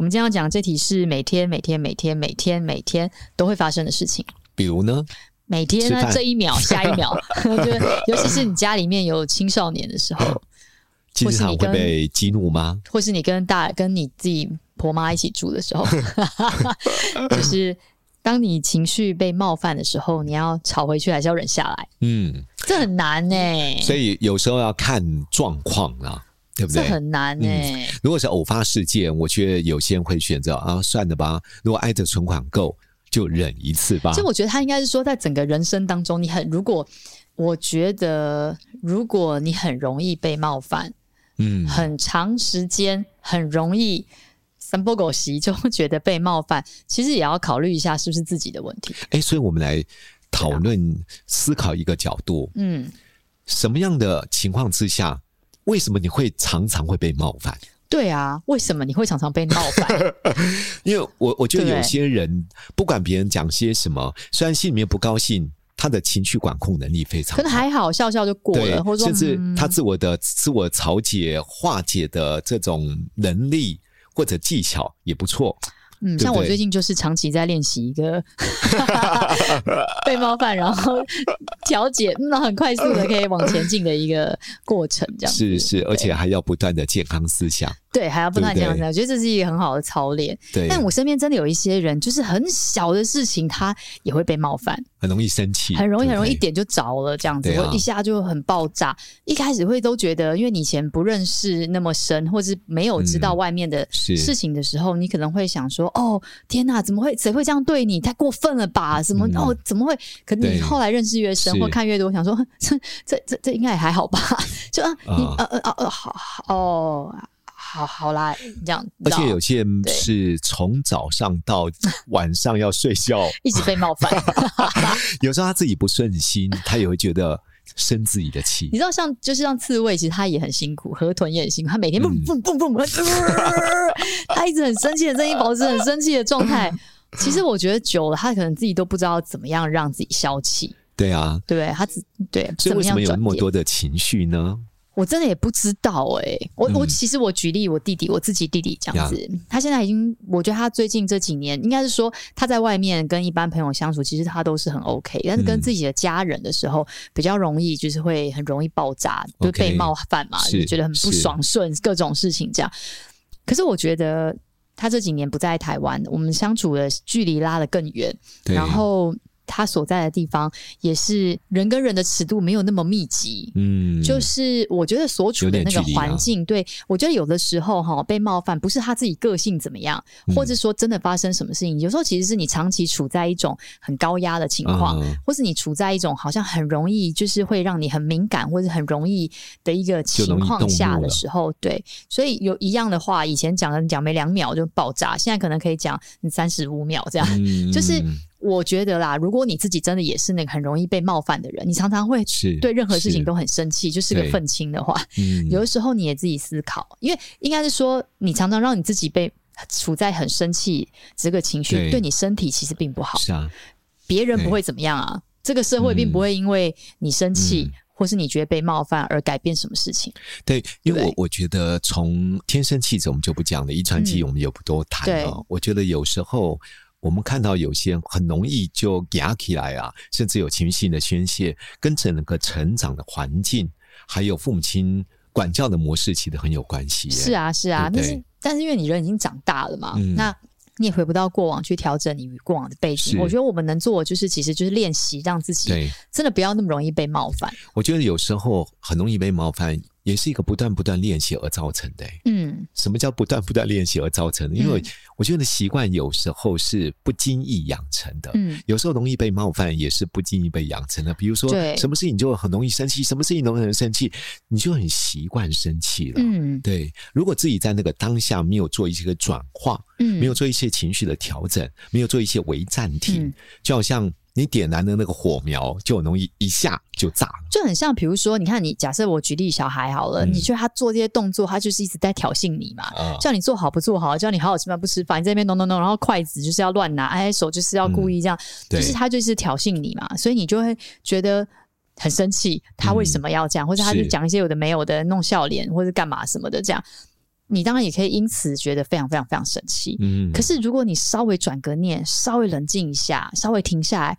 我们今天要讲这题是每天每天每天每天每天都会发生的事情，比如呢？每天呢，这一秒下一秒，就尤其是你家里面有青少年的时候，经常会被激怒吗？或是你跟大跟你自己婆妈一起住的时候，就是当你情绪被冒犯的时候，你要吵回去还是要忍下来？嗯，这很难呢、欸。所以有时候要看状况啊。对不对？这很难呢、欸嗯。如果是偶发事件，我觉得有些人会选择啊，算了吧。如果爱的存款够，就忍一次吧。其实我觉得他应该是说，在整个人生当中，你很如果我觉得，如果你很容易被冒犯，嗯，很长时间很容易三波狗席就会觉得被冒犯，其实也要考虑一下是不是自己的问题。哎，所以我们来讨论、思考一个角度，嗯，什么样的情况之下？为什么你会常常会被冒犯？对啊，为什么你会常常被冒犯？因为我我觉得有些人不管别人讲些什么，虽然心里面不高兴，他的情绪管控能力非常好，可能还好，笑笑就过了，或者甚至他自我的、嗯、自我调节、化解的这种能力或者技巧也不错。嗯，像我最近就是长期在练习一个 被冒犯，然后调节，那很快速的可以往前进的一个过程，这样是是，而且还要不断的健康思想。对，还要不断健康思想，我觉得这是一个很好的操练。对，但我身边真的有一些人，就是很小的事情，他也会被冒犯，很容易生气，很容易很容易一点就着了，这样子，我一下就很爆炸。一开始会都觉得，因为你以前不认识那么深，或是没有知道外面的事情的时候，你可能会想说：“哦，天哪，怎么会？谁会这样对你？太过分了吧？什么？哦，怎么会？”可你后来认识越深，或看越多，想说：“ 这这这这应该也还好吧？” 就啊，你呃呃呃呃，好哦。好好啦，这样。而且有些人是从早上到晚上要睡觉，一直被冒犯。有时候他自己不顺心，他也会觉得生自己的气。你知道，像就是像刺猬，其实他也很辛苦，河豚也很辛苦，他每天蹦蹦蹦蹦，他一直很生气的声音，保持很生气的状态。其实我觉得久了，他可能自己都不知道怎么样让自己消气。对啊，对，他只对。所以为什么有那么多的情绪呢？我真的也不知道哎、欸，我我其实我举例我弟弟，我自己弟弟这样子，嗯、他现在已经，我觉得他最近这几年，应该是说他在外面跟一般朋友相处，其实他都是很 OK，但是跟自己的家人的时候，比较容易就是会很容易爆炸，嗯、就被冒犯嘛，就觉得很不爽顺，各种事情这样。可是我觉得他这几年不在台湾，我们相处的距离拉得更远，然后。他所在的地方也是人跟人的尺度没有那么密集，嗯，就是我觉得所处的那个环境，对，我觉得有的时候哈被冒犯不是他自己个性怎么样，或者说真的发生什么事情，有时候其实是你长期处在一种很高压的情况，或是你处在一种好像很容易就是会让你很敏感或者很容易的一个情况下的时候，对，所以有一样的话，以前讲的讲没两秒就爆炸，现在可能可以讲你三十五秒这样，就是。我觉得啦，如果你自己真的也是那个很容易被冒犯的人，你常常会对任何事情都很生气，就是个愤青的话，嗯，有的时候你也自己思考，因为应该是说你常常让你自己被处在很生气这个情绪，对，对你身体其实并不好。是啊，别人不会怎么样啊，这个社会并不会因为你生气、嗯、或是你觉得被冒犯而改变什么事情。对，因为我我觉得从天生气质我们就不讲了，遗传基因我们也不多谈了、嗯。我觉得有时候。我们看到有些人很容易就压起来啊，甚至有情绪性的宣泄，跟整个成长的环境，还有父母亲管教的模式，其实很有关系。是啊，是啊，但是但是因为你人已经长大了嘛，嗯、那你也回不到过往去调整你与过往的背景。我觉得我们能做的就是，其实就是练习让自己真的不要那么容易被冒犯。我觉得有时候很容易被冒犯，也是一个不断不断练习而造成的。嗯，什么叫不断不断练习而造成的？因为我觉得习惯有时候是不经意养成的。嗯，有时候容易被冒犯，也是不经意被养成的。比如说，什么事情就很容易生气，什么事情都很生气，你就很习惯生气了。嗯，对。如果自己在那个当下没有做一些个转化，嗯，没有做一些情绪的调整，没有做一些微暂停，就好像。你点燃的那个火苗，就很容易一下就炸了，就很像，比如说，你看，你假设我举例小孩好了，嗯、你觉得他做这些动作，他就是一直在挑衅你嘛，嗯、叫你做好不做好，叫你好好吃饭不吃饭，你在那边弄弄弄，然后筷子就是要乱拿，哎，手就是要故意这样，嗯、就是他就是挑衅你嘛，所以你就会觉得很生气，他为什么要这样，嗯、或者他就讲一些有的没有的弄笑脸，或者干嘛什么的这样。你当然也可以因此觉得非常非常非常生气，嗯。可是如果你稍微转个念，稍微冷静一下，稍微停下来，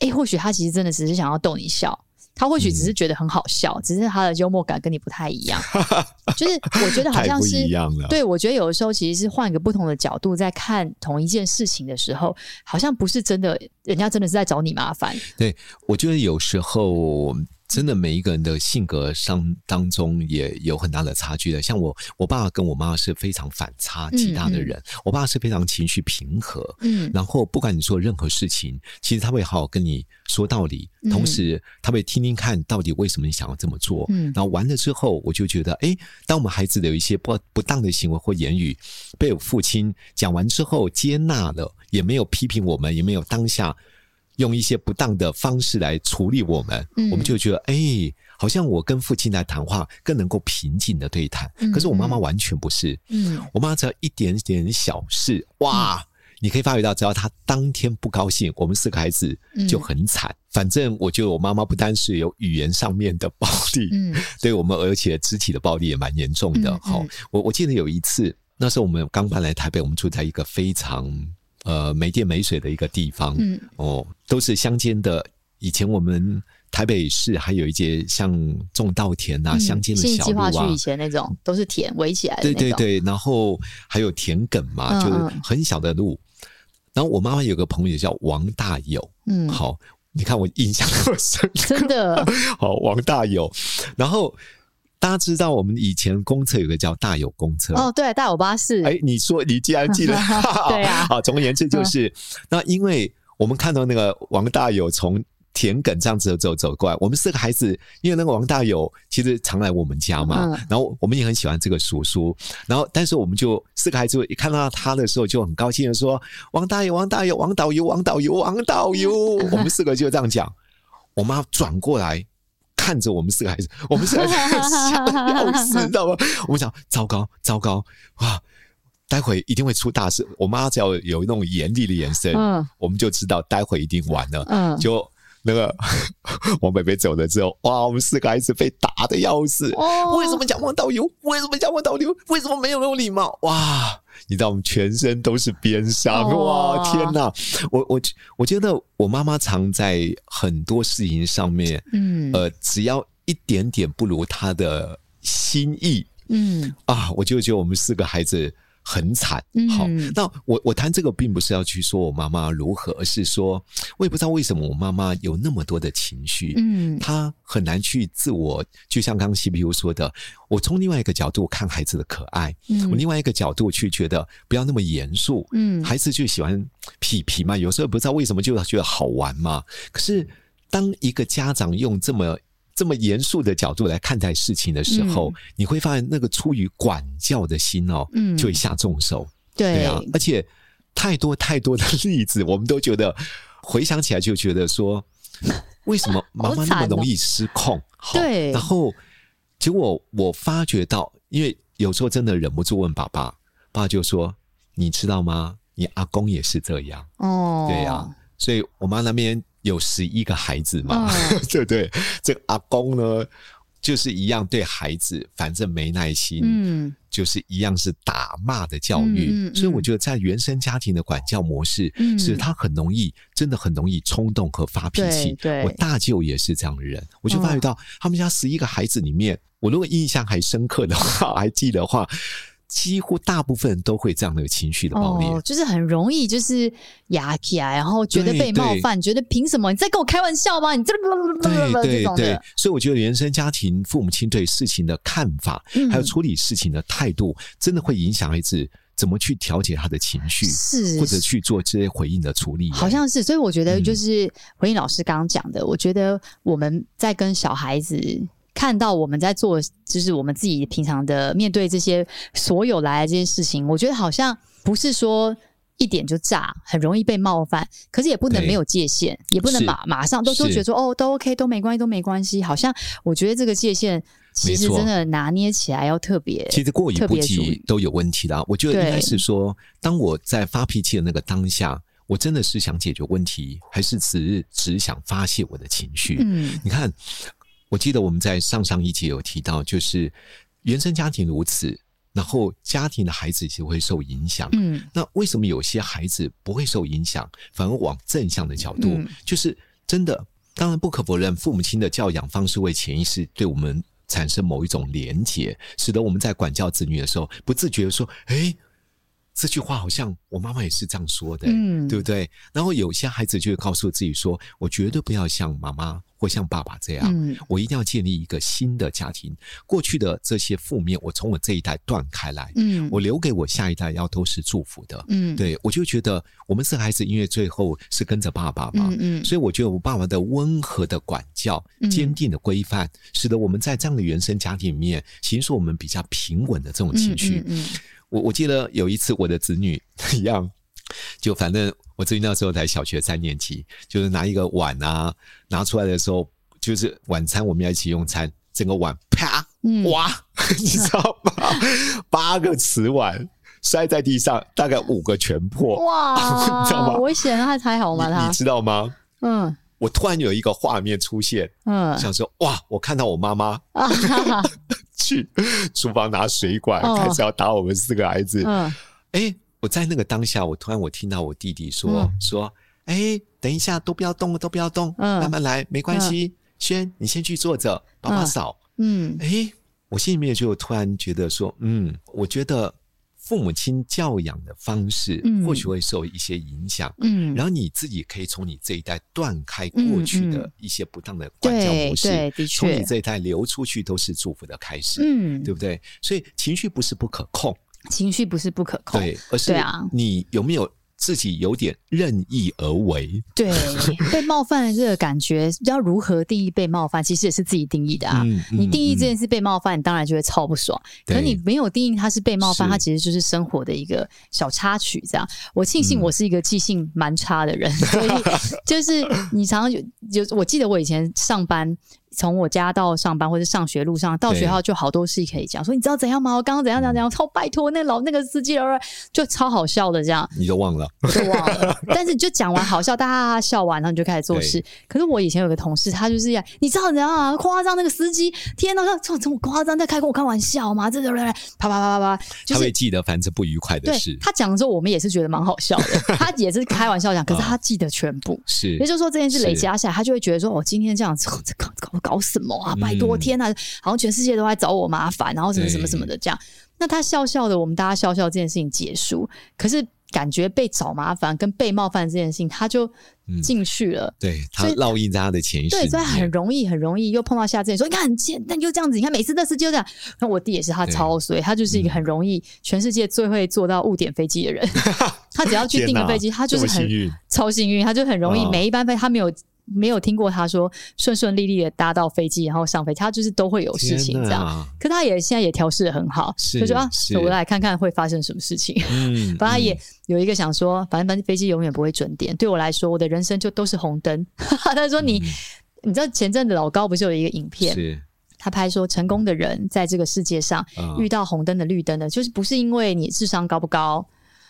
哎，或许他其实真的只是想要逗你笑，他或许只是觉得很好笑，嗯、只是他的幽默感跟你不太一样。就是我觉得好像是，对，我觉得有的时候其实是换一个不同的角度在看同一件事情的时候，好像不是真的，人家真的是在找你麻烦。对，我觉得有时候。真的，每一个人的性格上当中也有很大的差距的。像我，我爸跟我妈是非常反差极大的人。嗯嗯、我爸是非常情绪平和，嗯，然后不管你做任何事情，其实他会好好跟你说道理，同时他会听听看到底为什么你想要这么做。嗯，然后完了之后，我就觉得，哎，当我们孩子的有一些不不当的行为或言语被我父亲讲完之后接纳了，也没有批评我们，也没有当下。用一些不当的方式来处理我们，嗯、我们就觉得，哎、欸，好像我跟父亲来谈话更能够平静的对谈。嗯、可是我妈妈完全不是，嗯，我妈只要一点点小事，哇，嗯、你可以发觉到，只要她当天不高兴，我们四个孩子就很惨。嗯、反正我觉得我妈妈不单是有语言上面的暴力，嗯，对我们，而且肢体的暴力也蛮严重的。好、我我记得有一次，那时候我们刚搬来台北，我们住在一个非常。呃，没电没水的一个地方，嗯，哦，都是乡间的。以前我们台北市还有一些像种稻田啊，乡间、嗯、的小路啊，计划区以前那种都是田围起来的，对对对。然后还有田埂嘛，嗯、就是很小的路。然后我妈妈有个朋友叫王大友，嗯，好，你看我印象那么深，真的，好，王大友。然后。大家知道我们以前公厕有个叫大有公厕哦，对，大有巴士。哎，你说你既然记得，对啊，好，总而言之就是，嗯、那因为我们看到那个王大有从田埂这样子走走走过来，我们四个孩子，因为那个王大有其实常来我们家嘛，嗯、然后我们也很喜欢这个叔叔，然后但是我们就四个孩子一看到他的时候就很高兴的说：“王大有，王大有，王导游，王导游，王导游。”我们四个就这样讲，我妈转过来。看着我们四个孩子，我们四个孩子吓得要死，知道吗？我们想，糟糕，糟糕，哇！待会一定会出大事。我妈只要有那种严厉的眼神，嗯，我们就知道待会一定完了。嗯，就那个王北北走了之后，哇！我们四个孩子被打的要死。哦，为什么讲王导游？为什么讲王导游？为什么没有那种礼貌？哇！你知道我们全身都是鞭伤，哇！天哪，我我我觉得我妈妈常在很多事情上面，嗯，呃，只要一点点不如她的心意，嗯啊，我就觉得我们四个孩子。很惨，好。那我我谈这个并不是要去说我妈妈如何，而是说我也不知道为什么我妈妈有那么多的情绪，嗯，她很难去自我。就像刚刚 C P U 说的，我从另外一个角度看孩子的可爱，嗯，我另外一个角度去觉得不要那么严肃，嗯，孩子就喜欢皮皮嘛，有时候不知道为什么就觉得好玩嘛。可是当一个家长用这么这么严肃的角度来看待事情的时候，嗯、你会发现那个出于管教的心哦，嗯，就会下重手，对，对啊，而且太多太多的例子，我们都觉得回想起来就觉得说，为什么妈妈那么容易失控？好，对，然后结果我发觉到，因为有时候真的忍不住问爸爸，爸爸就说：“你知道吗？你阿公也是这样。哦，对呀、啊，所以我妈那边。”有十一个孩子嘛，嗯、对不对？这个阿公呢，就是一样对孩子，反正没耐心，嗯，就是一样是打骂的教育。嗯嗯嗯、所以我觉得，在原生家庭的管教模式，嗯、是他很容易，真的很容易冲动和发脾气。我大舅也是这样的人，我就发觉到他们家十一个孩子里面，哦、我如果印象还深刻的话，还记得的话。几乎大部分都会这样的情绪的爆裂，哦，就是很容易就是压起来，然后觉得被冒犯，觉得凭什么？你在跟我开玩笑吗？你这对对对，所以我觉得原生家庭父母亲对事情的看法，嗯、还有处理事情的态度，真的会影响孩子怎么去调节他的情绪，是。或者去做这些回应的处理。好像是，所以我觉得就是回应老师刚刚讲的，嗯、我觉得我们在跟小孩子。看到我们在做，就是我们自己平常的面对这些所有来的这些事情，我觉得好像不是说一点就炸，很容易被冒犯，可是也不能没有界限，也不能马马上都都觉得说哦都 OK 都没关系都没关系，好像我觉得这个界限其实真的拿捏起来要特别，其实过犹不及都有问题的。我觉得应该是说，当我在发脾气的那个当下，我真的是想解决问题，还是只只想发泄我的情绪？嗯，你看。我记得我们在上上一集有提到，就是原生家庭如此，然后家庭的孩子就会受影响。嗯，那为什么有些孩子不会受影响，反而往正向的角度？嗯、就是真的，当然不可否认，父母亲的教养方式会潜意识对我们产生某一种连结，使得我们在管教子女的时候，不自觉的说：“哎，这句话好像我妈妈也是这样说的，嗯，对不对？”然后有些孩子就会告诉自己说：“我绝对不要像妈妈。”或像爸爸这样，嗯，我一定要建立一个新的家庭。过去的这些负面，我从我这一代断开来，嗯，我留给我下一代要都是祝福的，嗯，对，我就觉得我们是孩子，因为最后是跟着爸爸嘛，嗯，嗯，所以我觉得我爸爸的温和的管教、坚定的规范，使得我们在这样的原生家庭里面，形塑我们比较平稳的这种情绪。嗯，我我记得有一次我的子女 一样。就反正我自己那时候才小学三年级，就是拿一个碗啊，拿出来的时候，就是晚餐我们要一起用餐，整个碗啪，哇，嗯、你知道吗？八个瓷碗摔在地上，大概五个全破，哇，你知道吗？危险，他还好吗？他你知道吗？嗯，我突然有一个画面出现，嗯，想说哇，我看到我妈妈啊 去厨房拿水管，哦、开始要打我们四个孩子，嗯，哎。我在那个当下，我突然我听到我弟弟说、嗯、说，哎、欸，等一下，都不要动，都不要动，嗯、慢慢来，没关系。轩、嗯，你先去坐着，爸爸扫。嗯，哎、欸，我心里面就突然觉得说，嗯，我觉得父母亲教养的方式或许会受一些影响。嗯，然后你自己可以从你这一代断开过去的一些不当的管教模式，从你这一代流出去都是祝福的开始。嗯，对不对？所以情绪不是不可控。情绪不是不可控，对，而是你有没有自己有点任意而为？对，被冒犯的这个感觉，要如何定义被冒犯，其实也是自己定义的啊。嗯嗯、你定义这件事被冒犯，你当然就会超不爽。可是你没有定义它是被冒犯，它其实就是生活的一个小插曲。这样，我庆幸我是一个记性蛮差的人，嗯、所以 就是你常常有，就我记得我以前上班。从我家到上班或者上学路上到学校就好多事可以讲，对说你知道怎样吗？我刚刚怎样怎样怎样，超拜托那老那个司机了，就超好笑的这样。你就忘了，我 就忘了。但是你就讲完好笑，大家笑完，然后你就开始做事。可是我以前有个同事，他就是呀，你知道怎样啊？夸张那个司机，天哪，这这么夸张，在开跟我开玩笑吗？这这这，啪啪啪啪啪，就是、他会记得凡是不愉快的事。他讲的时候，我们也是觉得蛮好笑的。他也是开玩笑讲，可是他记得全部。是，也就是说这件事累加下来，他就会觉得说，我、哦、今天这样子搞搞搞什么啊？拜托天呐，好像全世界都在找我麻烦，然后什么什么什么的这样。那他笑笑的，我们大家笑笑，这件事情结束。可是感觉被找麻烦跟被冒犯这件事情，他就进去了。对，他烙印在他的潜意识。对，所以很容易很容易又碰到下次。说你看很贱，那就这样子。你看每次那次就这样。那我弟也是，他超衰，他就是一个很容易全世界最会坐到误点飞机的人。他只要去订个飞机，他就是很超幸运，他就很容易每一班飞他没有。没有听过他说顺顺利利的搭到飞机，然后上飞机，他就是都会有事情这样。可他也现在也调试的很好，是就说啊，我来看看会发生什么事情。嗯，反正他也有一个想说，反正反正飞机永远不会准点。对我来说，我的人生就都是红灯。他说你，嗯、你知道前阵子老高不是有一个影片，是他拍说成功的人在这个世界上遇到红灯的绿灯的，就是不是因为你智商高不高。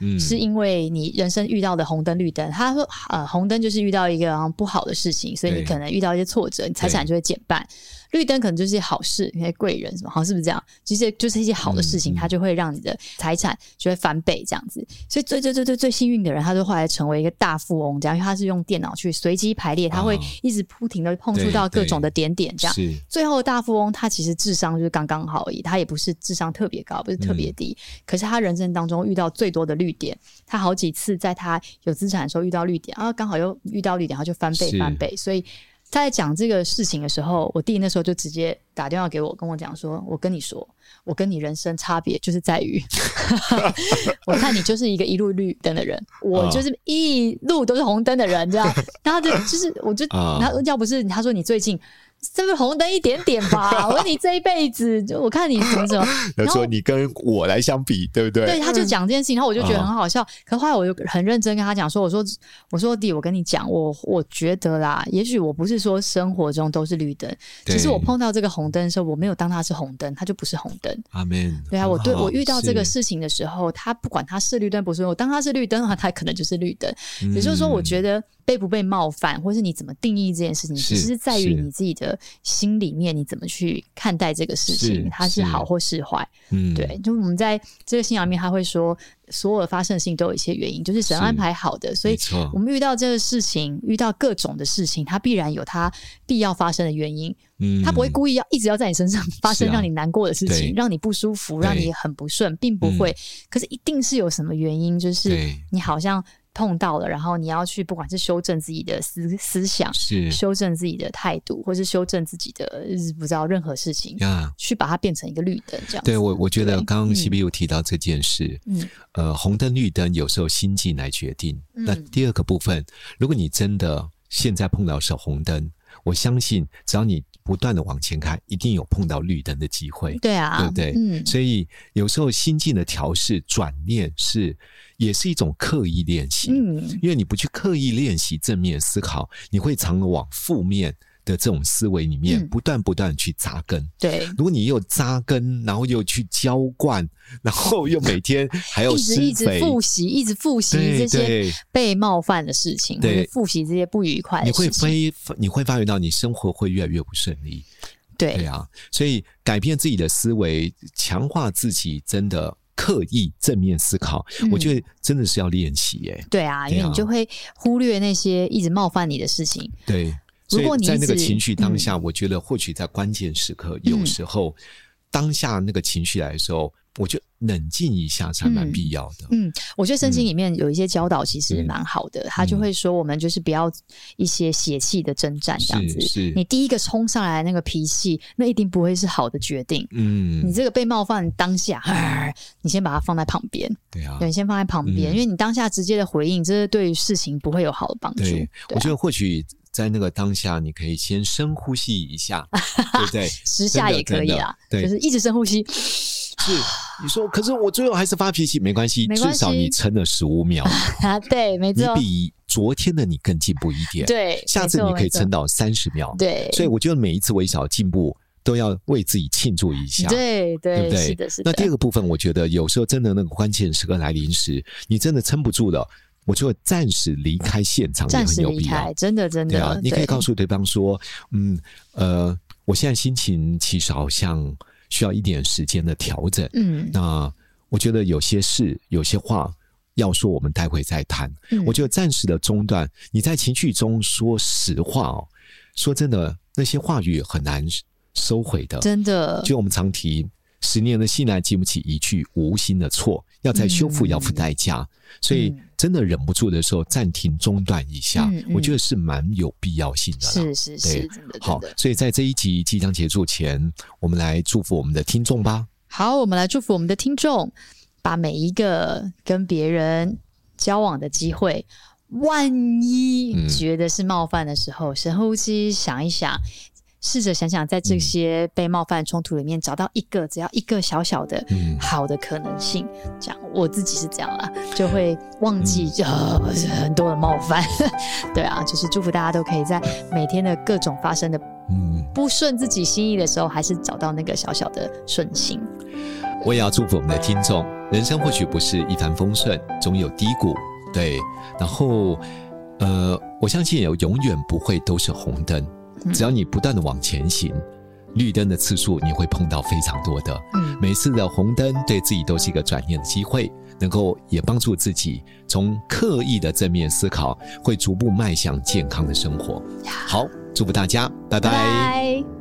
嗯，是因为你人生遇到的红灯绿灯。他说，呃，红灯就是遇到一个不好的事情，所以你可能遇到一些挫折，你财产就会减半。绿灯可能就是些好事，一些贵人什么，好像是不是这样？其实就是一些好的事情，它就会让你的财产就会翻倍这样子。所以最最最最最幸运的人，他就后来成为一个大富翁，这样，因为他是用电脑去随机排列，他会一直不停的碰触到各种的点点，这样。最后大富翁他其实智商就是刚刚好而已，他也不是智商特别高，不是特别低，可是他人生当中遇到最多的绿点，他好几次在他有资产的时候遇到绿点，啊，刚好又遇到绿点，他就翻倍翻倍，所以。他在讲这个事情的时候，我弟那时候就直接打电话给我，跟我讲说：“我跟你说，我跟你人生差别就是在于，我看你就是一个一路绿灯的人，我就是一路都是红灯的人，这样。然后就就是，我就，然后要不是他说你最近。”是不是红灯一点点吧？我问你这一辈子，就我看你怎么怎么。他说你跟我来相比，对不对？对，他就讲这件事情，然后我就觉得很好笑。嗯、可后来我就很认真跟他讲说：“我说，我说弟，我跟你讲，我我觉得啦，也许我不是说生活中都是绿灯，其实我碰到这个红灯的时候，我没有当它是红灯，它就不是红灯。阿门。对啊，我对我遇到这个事情的时候，他不管他是绿灯不是，我当他是绿灯的话，他可能就是绿灯。也就是说，我觉得。被不被冒犯，或是你怎么定义这件事情，其实是在于你自己的心里面，你怎么去看待这个事情，它是好或是坏。嗯，对，就我们在这个信仰里面，他会说，所有的发生的事情都有一些原因，就是神安排好的。所以，我们遇到这个事情，遇到各种的事情，它必然有它必要发生的原因。嗯，他不会故意要一直要在你身上发生让你难过的事情，让你不舒服，让你很不顺，并不会。可是一定是有什么原因，就是你好像。碰到了，然后你要去，不管是修正自己的思思想，是修正自己的态度，或是修正自己的不知道任何事情，啊，去把它变成一个绿灯，这样。对我，我觉得刚刚 CPU 提到这件事，嗯，呃，红灯绿灯有时候心境来决定。嗯，那第二个部分，如果你真的现在碰到是红灯，我相信只要你。不断的往前看，一定有碰到绿灯的机会。对啊，对不对？嗯，所以有时候心境的调试、转念是也是一种刻意练习。嗯，因为你不去刻意练习正面思考，你会常往负面的这种思维里面不断不断去扎根。嗯、对，如果你又扎根，然后又去浇灌，然后又每天还要 一直一直复习，一直复习这些被冒犯的事情，对，复习这些不愉快的事情，你会非你会发觉到你生活会越来越不顺利。对，对啊，所以改变自己的思维，强化自己，真的刻意正面思考，嗯、我觉得真的是要练习耶。对啊，因为你就会忽略那些一直冒犯你的事情。对。所以在那个情绪当下，我觉得或许在关键时刻，有时候当下那个情绪来的时候，我觉得冷静一下才蛮必要的。嗯，我觉得圣经里面有一些教导其实蛮好的，他就会说我们就是不要一些邪气的征战这样子。是，你第一个冲上来那个脾气，那一定不会是好的决定。嗯，你这个被冒犯当下，你先把它放在旁边。对啊，对，你先放在旁边，因为你当下直接的回应，这是对于事情不会有好的帮助。对，我觉得或许。在那个当下，你可以先深呼吸一下，对不对？十下也可以啊，对，就是一直深呼吸。是，你说，可是我最后还是发脾气，没关系，至少你撑了十五秒 啊，对，没错，你比昨天的你更进步一点，对，下次你可以撑到三十秒，对，所以我觉得每一次微小进步都要为自己庆祝一下，对对，对不对？是的，是的。那第二个部分，我觉得有时候真的那个关键时刻来临时，你真的撑不住了。我就会暂时离开现场，也很有必要。真的，真的。对啊，你可以告诉对方说：“嗯，呃，我现在心情其实好像需要一点时间的调整。嗯，那我觉得有些事、有些话要说，我们待会再谈。嗯，我就暂时的中断。你在情绪中说实话哦，说真的，那些话语很难收回的。真的，就我们常提。”十年的信赖经不起一句无心的错，要再修复要付代价，嗯、所以真的忍不住的时候暂停中断一下，嗯嗯、我觉得是蛮有必要性的。是是是，好。所以在这一集即将结束前，我们来祝福我们的听众吧。好，我们来祝福我们的听众，把每一个跟别人交往的机会，万一觉得是冒犯的时候，深呼吸，想一想。试着想想，在这些被冒犯冲突里面，找到一个，只要一个小小的好的可能性。这样，我自己是这样啦，就会忘记呃很多的冒犯。对啊，就是祝福大家都可以在每天的各种发生的不顺自己心意的时候，还是找到那个小小的顺心。我也要祝福我们的听众，人生或许不是一帆风顺，总有低谷，对。然后，呃，我相信也永远不会都是红灯，只要你不断的往前行，绿灯的次数你会碰到非常多的。嗯，每次的红灯对自己都是一个转念的机会，能够也帮助自己从刻意的正面思考，会逐步迈向健康的生活。好，祝福大家，拜拜。拜拜。